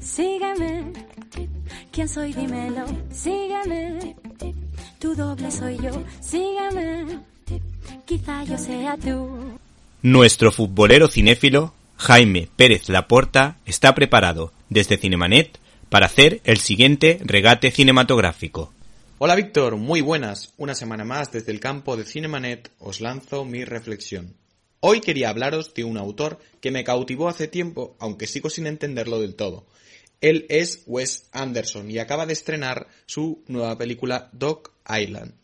Sígueme, ¿quién soy? Dímelo, sígueme, tu doble soy yo, sígueme, quizá yo sea tú. Nuestro futbolero cinéfilo, Jaime Pérez Laporta, está preparado desde Cinemanet para hacer el siguiente regate cinematográfico. Hola Víctor, muy buenas. Una semana más desde el campo de Cinemanet os lanzo mi reflexión. Hoy quería hablaros de un autor que me cautivó hace tiempo, aunque sigo sin entenderlo del todo. Él es Wes Anderson y acaba de estrenar su nueva película Dog Island.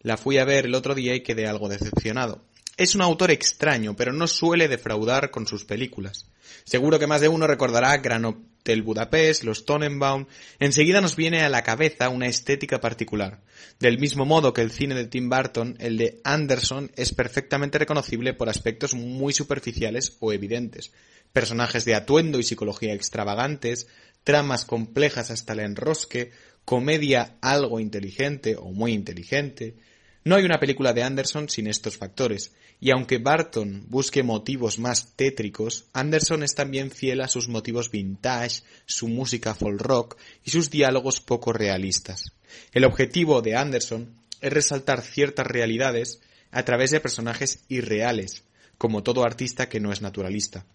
La fui a ver el otro día y quedé algo decepcionado. Es un autor extraño, pero no suele defraudar con sus películas. Seguro que más de uno recordará Gran Hotel Budapest, Los Tonnenbaum. Enseguida nos viene a la cabeza una estética particular. Del mismo modo que el cine de Tim Burton, el de Anderson es perfectamente reconocible por aspectos muy superficiales o evidentes. Personajes de atuendo y psicología extravagantes, tramas complejas hasta el enrosque, comedia algo inteligente o muy inteligente. No hay una película de Anderson sin estos factores, y aunque Barton busque motivos más tétricos, Anderson es también fiel a sus motivos vintage, su música folk rock y sus diálogos poco realistas. El objetivo de Anderson es resaltar ciertas realidades a través de personajes irreales, como todo artista que no es naturalista.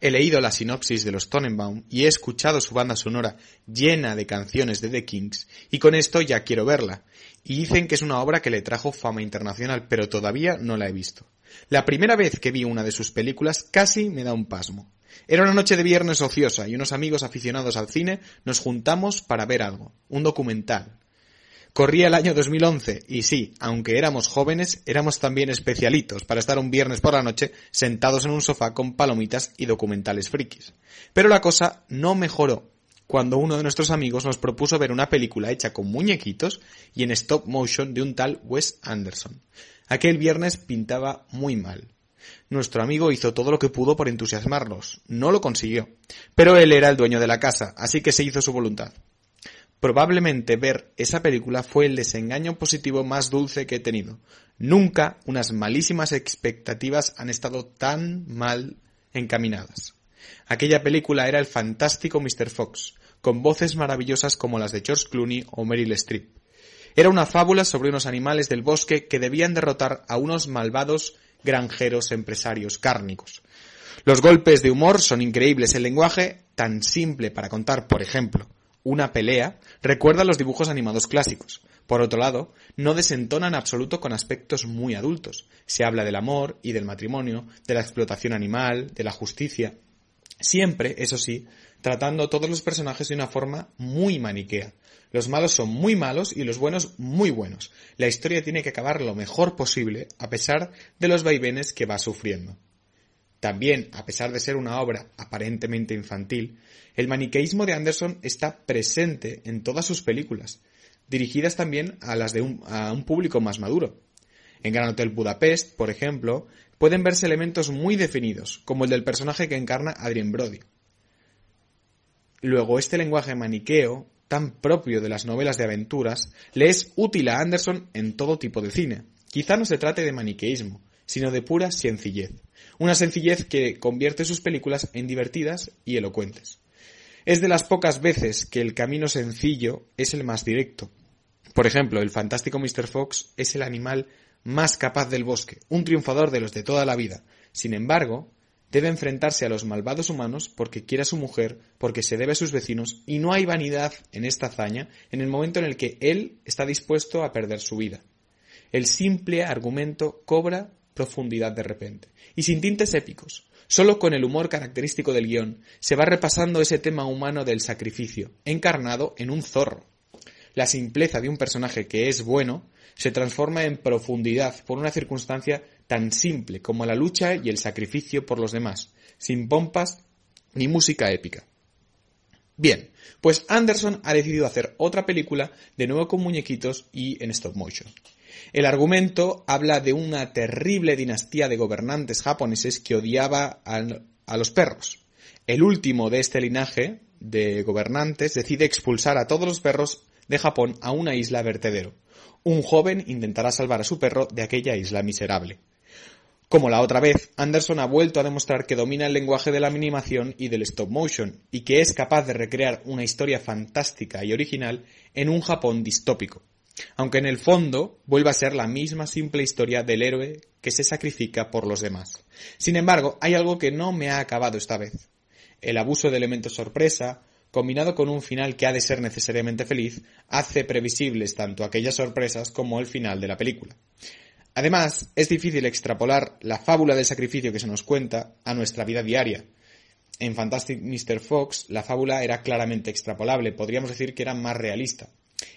He leído la sinopsis de los Tonnenbaum y he escuchado su banda sonora llena de canciones de The Kings y con esto ya quiero verla. Y dicen que es una obra que le trajo fama internacional, pero todavía no la he visto. La primera vez que vi una de sus películas casi me da un pasmo. Era una noche de viernes ociosa y unos amigos aficionados al cine nos juntamos para ver algo, un documental. Corría el año 2011 y sí, aunque éramos jóvenes, éramos también especialitos para estar un viernes por la noche sentados en un sofá con palomitas y documentales frikis. Pero la cosa no mejoró cuando uno de nuestros amigos nos propuso ver una película hecha con muñequitos y en stop motion de un tal Wes Anderson. Aquel viernes pintaba muy mal. Nuestro amigo hizo todo lo que pudo por entusiasmarnos. No lo consiguió. Pero él era el dueño de la casa, así que se hizo su voluntad. Probablemente ver esa película fue el desengaño positivo más dulce que he tenido. Nunca unas malísimas expectativas han estado tan mal encaminadas. Aquella película era el fantástico Mr. Fox, con voces maravillosas como las de George Clooney o Meryl Streep. Era una fábula sobre unos animales del bosque que debían derrotar a unos malvados granjeros empresarios cárnicos. Los golpes de humor son increíbles, el lenguaje tan simple para contar, por ejemplo, una pelea, recuerda los dibujos animados clásicos. Por otro lado, no desentona en absoluto con aspectos muy adultos. Se habla del amor y del matrimonio, de la explotación animal, de la justicia. Siempre, eso sí, tratando a todos los personajes de una forma muy maniquea. Los malos son muy malos y los buenos muy buenos. La historia tiene que acabar lo mejor posible a pesar de los vaivenes que va sufriendo. También, a pesar de ser una obra aparentemente infantil, el maniqueísmo de Anderson está presente en todas sus películas, dirigidas también a las de un, a un público más maduro. En Gran Hotel Budapest, por ejemplo, pueden verse elementos muy definidos, como el del personaje que encarna Adrien Brody. Luego, este lenguaje maniqueo, tan propio de las novelas de aventuras, le es útil a Anderson en todo tipo de cine. Quizá no se trate de maniqueísmo, sino de pura sencillez. una sencillez que convierte sus películas en divertidas y elocuentes. Es de las pocas veces que el camino sencillo es el más directo. Por ejemplo, el fantástico Mr. Fox es el animal más capaz del bosque, un triunfador de los de toda la vida. Sin embargo, debe enfrentarse a los malvados humanos porque quiere a su mujer, porque se debe a sus vecinos, y no hay vanidad en esta hazaña en el momento en el que él está dispuesto a perder su vida. El simple argumento cobra profundidad de repente, y sin tintes épicos. Solo con el humor característico del guion se va repasando ese tema humano del sacrificio, encarnado en un zorro. La simpleza de un personaje que es bueno se transforma en profundidad por una circunstancia tan simple como la lucha y el sacrificio por los demás, sin pompas ni música épica. Bien, pues Anderson ha decidido hacer otra película de nuevo con muñequitos y en stop motion. El argumento habla de una terrible dinastía de gobernantes japoneses que odiaba a, los perros. El último de este linaje de gobernantes decide expulsar a todos los perros de Japón a una isla vertedero. Un joven intentará salvar a su perro de aquella isla miserable. Como la otra vez, Anderson ha vuelto a demostrar que domina el lenguaje de la animación y del stop motion, y que es capaz de recrear una historia fantástica y original en un Japón distópico aunque en el fondo vuelva a ser la misma simple historia del héroe que se sacrifica por los demás. Sin embargo, hay algo que no me ha acabado esta vez. El abuso de elementos sorpresa, combinado con un final que ha de ser necesariamente feliz, hace previsibles tanto aquellas sorpresas como el final de la película. Además, es difícil extrapolar la fábula del sacrificio que se nos cuenta a nuestra vida diaria. En Fantastic Mr. Fox, la fábula era claramente extrapolable, podríamos decir que era más realista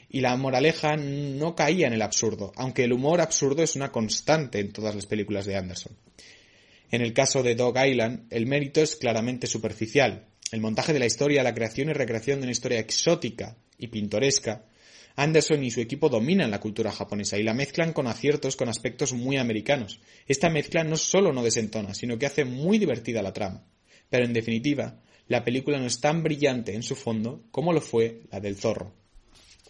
y la moraleja no caía en el absurdo, aunque el humor absurdo es una constante en todas las películas de Anderson. En el caso de Dog Island, el mérito es claramente superficial. El montaje de la historia, la creación y recreación de una historia exótica y pintoresca, Anderson y su equipo dominan la cultura japonesa y la mezclan con aciertos con aspectos muy americanos. Esta mezcla no solo no desentona, sino que hace muy divertida la trama. Pero en definitiva, la película no es tan brillante en su fondo como lo fue la del zorro.